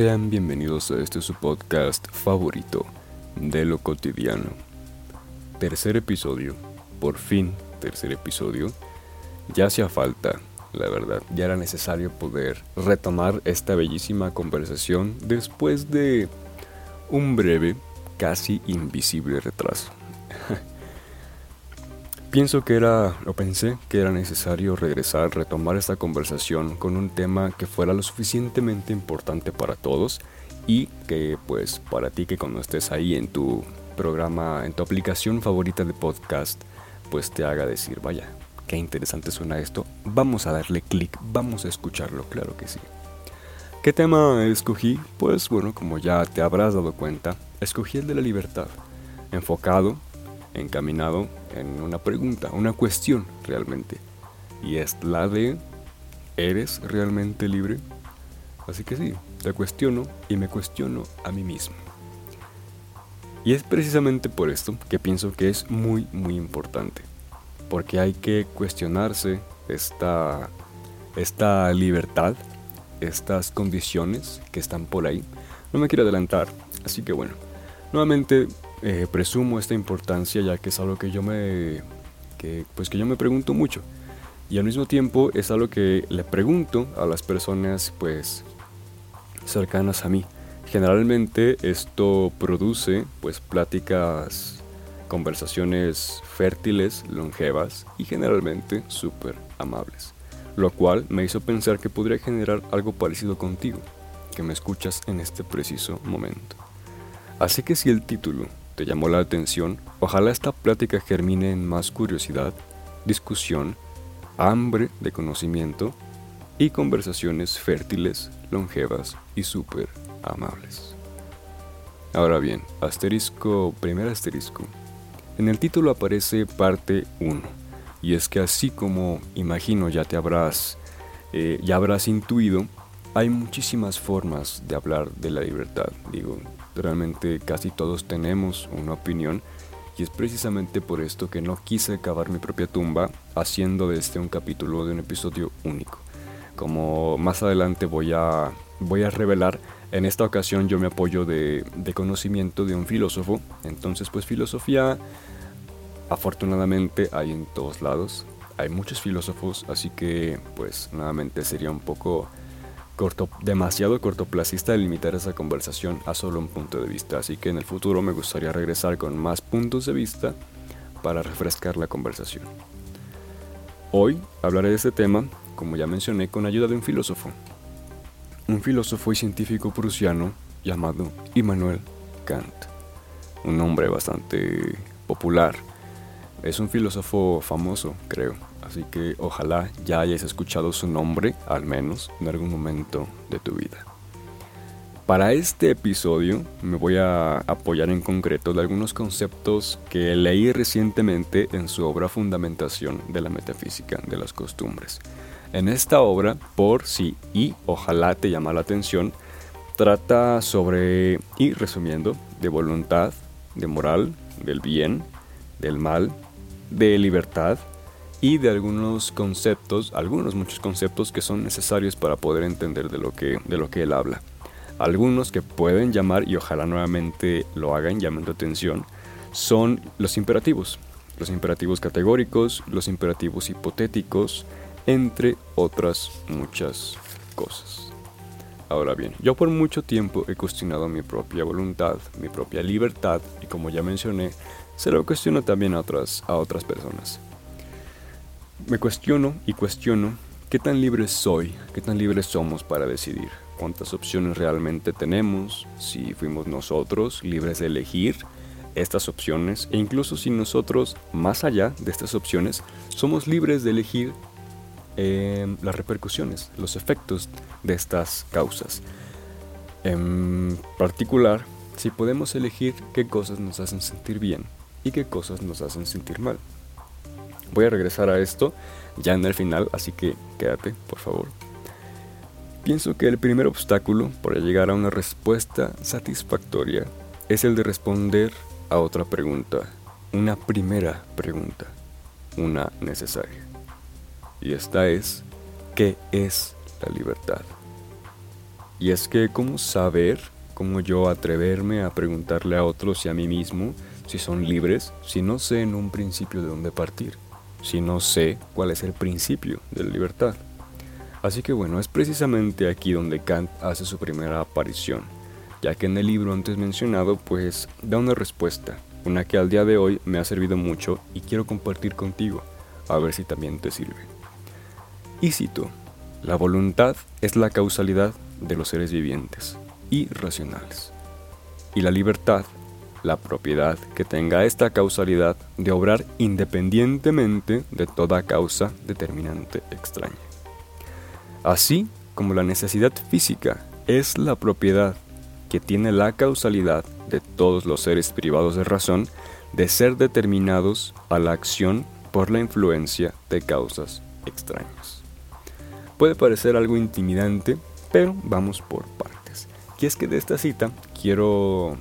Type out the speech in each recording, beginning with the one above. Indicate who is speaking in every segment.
Speaker 1: Sean bienvenidos a este su podcast favorito de lo cotidiano. Tercer episodio, por fin tercer episodio. Ya hacía falta, la verdad, ya era necesario poder retomar esta bellísima conversación después de un breve, casi invisible retraso. Pienso que era, o pensé que era necesario regresar, retomar esta conversación con un tema que fuera lo suficientemente importante para todos y que pues para ti que cuando estés ahí en tu programa, en tu aplicación favorita de podcast, pues te haga decir, vaya, qué interesante suena esto, vamos a darle clic, vamos a escucharlo, claro que sí. ¿Qué tema escogí? Pues bueno, como ya te habrás dado cuenta, escogí el de la libertad, enfocado encaminado en una pregunta, una cuestión realmente. Y es la de, ¿eres realmente libre? Así que sí, te cuestiono y me cuestiono a mí mismo. Y es precisamente por esto que pienso que es muy, muy importante. Porque hay que cuestionarse esta, esta libertad, estas condiciones que están por ahí. No me quiero adelantar, así que bueno, nuevamente eh, presumo esta importancia ya que es algo que yo me que, pues que yo me pregunto mucho. Y al mismo tiempo es algo que le pregunto a las personas pues cercanas a mí. Generalmente esto produce pues pláticas conversaciones fértiles longevas y generalmente súper amables. Lo cual me hizo pensar que podría generar algo parecido contigo que me escuchas en este preciso momento. Así que si el título llamó la atención, ojalá esta plática germine en más curiosidad, discusión, hambre de conocimiento y conversaciones fértiles, longevas y súper amables. Ahora bien, asterisco, primer asterisco. En el título aparece parte 1, y es que así como imagino ya te habrás, eh, ya habrás intuido, hay muchísimas formas de hablar de la libertad. Digo, Realmente casi todos tenemos una opinión y es precisamente por esto que no quise cavar mi propia tumba haciendo de este un capítulo de un episodio único. Como más adelante voy a, voy a revelar, en esta ocasión yo me apoyo de, de conocimiento de un filósofo. Entonces pues filosofía afortunadamente hay en todos lados. Hay muchos filósofos, así que pues nuevamente sería un poco corto, demasiado cortoplacista de limitar esa conversación a solo un punto de vista, así que en el futuro me gustaría regresar con más puntos de vista para refrescar la conversación. Hoy hablaré de este tema, como ya mencioné, con ayuda de un filósofo, un filósofo y científico prusiano llamado Immanuel Kant, un nombre bastante popular. Es un filósofo famoso, creo, así que ojalá ya hayas escuchado su nombre, al menos en algún momento de tu vida. Para este episodio me voy a apoyar en concreto de algunos conceptos que leí recientemente en su obra Fundamentación de la Metafísica de las Costumbres. En esta obra, por si y ojalá te llama la atención, trata sobre, y resumiendo, de voluntad, de moral, del bien, del mal, de libertad, y de algunos conceptos, algunos muchos conceptos que son necesarios para poder entender de lo que, de lo que él habla. Algunos que pueden llamar, y ojalá nuevamente lo hagan llamando atención, son los imperativos. Los imperativos categóricos, los imperativos hipotéticos, entre otras muchas cosas. Ahora bien, yo por mucho tiempo he cuestionado mi propia voluntad, mi propia libertad, y como ya mencioné, se lo cuestiono también a otras, a otras personas. Me cuestiono y cuestiono qué tan libre soy, qué tan libres somos para decidir, cuántas opciones realmente tenemos, si fuimos nosotros libres de elegir estas opciones e incluso si nosotros, más allá de estas opciones, somos libres de elegir em, las repercusiones, los efectos de estas causas. En particular, si podemos elegir qué cosas nos hacen sentir bien y qué cosas nos hacen sentir mal. Voy a regresar a esto ya en el final, así que quédate, por favor. Pienso que el primer obstáculo para llegar a una respuesta satisfactoria es el de responder a otra pregunta, una primera pregunta, una necesaria. Y esta es, ¿qué es la libertad? Y es que, ¿cómo saber, cómo yo atreverme a preguntarle a otros y a mí mismo si son libres si no sé en un principio de dónde partir? Si no sé cuál es el principio de la libertad. Así que bueno, es precisamente aquí donde Kant hace su primera aparición, ya que en el libro antes mencionado pues da una respuesta, una que al día de hoy me ha servido mucho y quiero compartir contigo, a ver si también te sirve. Y cito, la voluntad es la causalidad de los seres vivientes y racionales, y la libertad la propiedad que tenga esta causalidad de obrar independientemente de toda causa determinante extraña. Así como la necesidad física es la propiedad que tiene la causalidad de todos los seres privados de razón de ser determinados a la acción por la influencia de causas extrañas. Puede parecer algo intimidante, pero vamos por partes. Y es que de esta cita quiero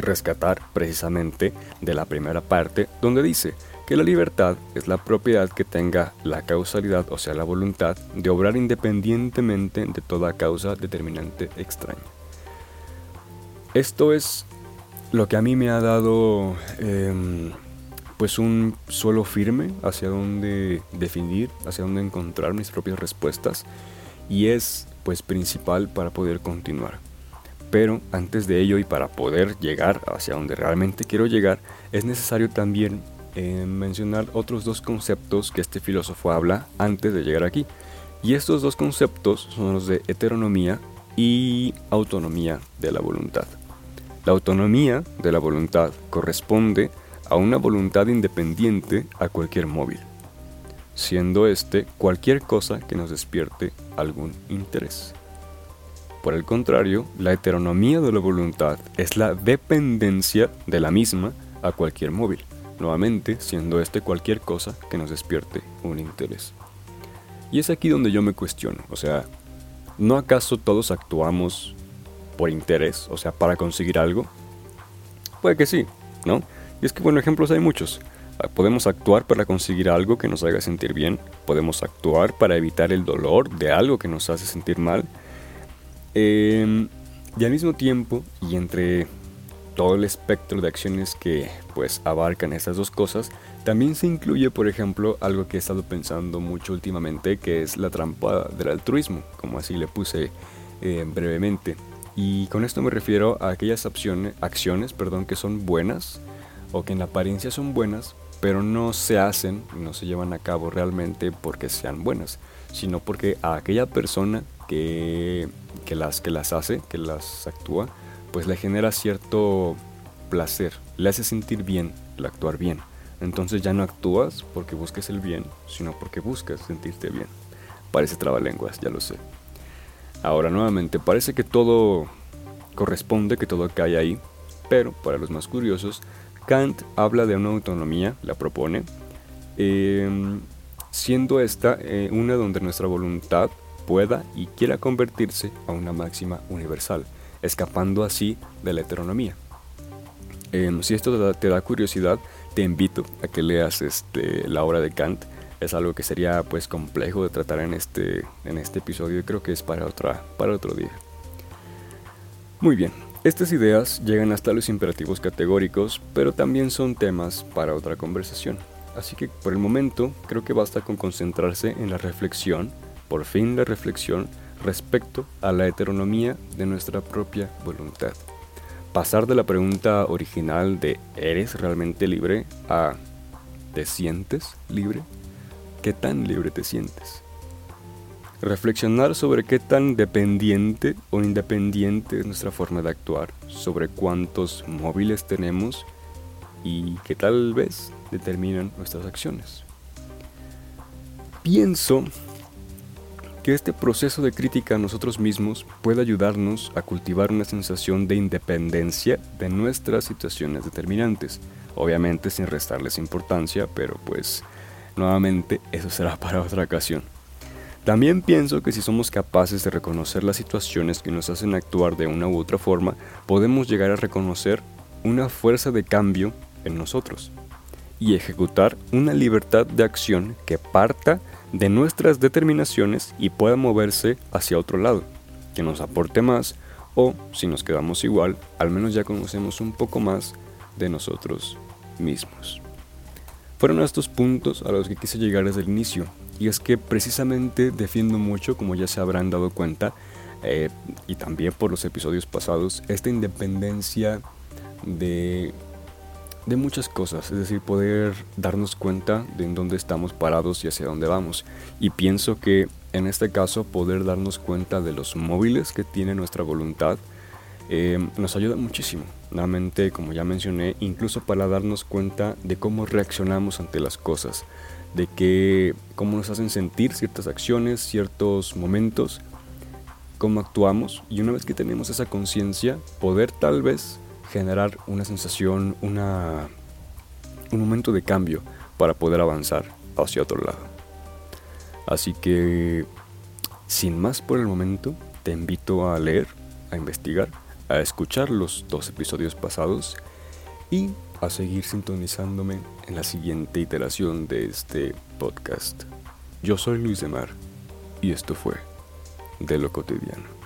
Speaker 1: rescatar precisamente de la primera parte donde dice que la libertad es la propiedad que tenga la causalidad, o sea, la voluntad de obrar independientemente de toda causa determinante extraña. Esto es lo que a mí me ha dado em, pues un suelo firme hacia donde definir, hacia donde encontrar mis propias respuestas y es pues principal para poder continuar. Pero antes de ello y para poder llegar hacia donde realmente quiero llegar, es necesario también eh, mencionar otros dos conceptos que este filósofo habla antes de llegar aquí. Y estos dos conceptos son los de heteronomía y autonomía de la voluntad. La autonomía de la voluntad corresponde a una voluntad independiente a cualquier móvil, siendo este cualquier cosa que nos despierte algún interés. Por el contrario, la heteronomía de la voluntad es la dependencia de la misma a cualquier móvil, nuevamente siendo este cualquier cosa que nos despierte un interés. Y es aquí donde yo me cuestiono, o sea, ¿no acaso todos actuamos por interés, o sea, para conseguir algo? Puede que sí, ¿no? Y es que, bueno, ejemplos hay muchos. Ah, podemos actuar para conseguir algo que nos haga sentir bien, podemos actuar para evitar el dolor de algo que nos hace sentir mal, Em, y al mismo tiempo, y entre todo el espectro de acciones que pues abarcan estas dos cosas, también se incluye, por ejemplo, algo que he estado pensando mucho últimamente, que es la trampa del altruismo, como así le puse eh, brevemente. Y con esto me refiero a aquellas acciones, acciones perdón, que son buenas o que en apariencia son buenas, pero no se hacen, no se llevan a cabo realmente porque sean buenas, sino porque a aquella persona que, las, que las hace, que las actúa, pues le genera cierto placer, le hace sentir bien el actuar bien. Entonces ya no actúas porque busques el bien, sino porque buscas sentirte bien. Parece trabalenguas, ya lo sé. Ahora nuevamente, parece que todo corresponde, que todo cae ahí, pero para los más curiosos, Kant habla de una autonomía, la propone, em, siendo esta eh, una donde nuestra voluntad pueda y quiera convertirse a una máxima universal, escapando así de la heteronomía. Em, si esto te da, curiosidad, te invito a que leas este, la obra de Kant. Es algo que sería pues complejo de tratar en este, en este episodio y creo que es para, otra, para otro día. Muy bien, estas ideas llegan hasta los imperativos categóricos, pero también son temas para otra conversación. Así que por el momento creo que basta con concentrarse en la reflexión por fin la reflexión respecto a la heteronomía de nuestra propia voluntad. Pasar de la pregunta original de ¿eres realmente libre? a ¿te sientes libre? ¿Qué tan libre te sientes? Reflexionar sobre qué tan dependiente o independiente es nuestra forma de actuar, sobre cuántos móviles tenemos y que tal vez determinan nuestras acciones. Pienso que este proceso de crítica a nosotros mismos puede ayudarnos a cultivar una sensación de independencia de nuestras situaciones determinantes, obviamente sin restarles importancia, pero pues nuevamente eso será para otra ocasión. También pienso que si somos capaces de reconocer las situaciones que nos hacen actuar de una u otra forma, podemos llegar a reconocer una fuerza de cambio en nosotros y ejecutar una libertad de acción que parta de nuestras determinaciones y pueda moverse hacia otro lado, que nos aporte más o si nos quedamos igual, al menos ya conocemos un poco más de nosotros mismos. Fueron estos puntos a los que quise llegar desde el inicio, y es que precisamente defiendo mucho, como ya se habrán dado cuenta, eh, y también por los episodios pasados, esta independencia de, de muchas cosas, es decir, poder darnos cuenta de en dónde estamos parados y hacia dónde vamos. Y pienso que en este caso poder darnos cuenta de los móviles que tiene nuestra voluntad eh, nos ayuda muchísimo. Nuevamente, como ya mencioné, incluso para darnos cuenta de cómo reaccionamos ante las cosas, de que, cómo nos hacen sentir ciertas acciones, ciertos momentos, cómo actuamos. Y una vez que tenemos esa conciencia, poder tal vez generar una sensación, un momento de cambio para poder avanzar hacia otro lado. Así que, sin más por el momento, te invito a leer, a investigar, a escuchar los dos episodios pasados y a seguir sintonizándome en la siguiente iteración de este podcast. Yo soy Luis de Mar y esto fue De lo cotidiano.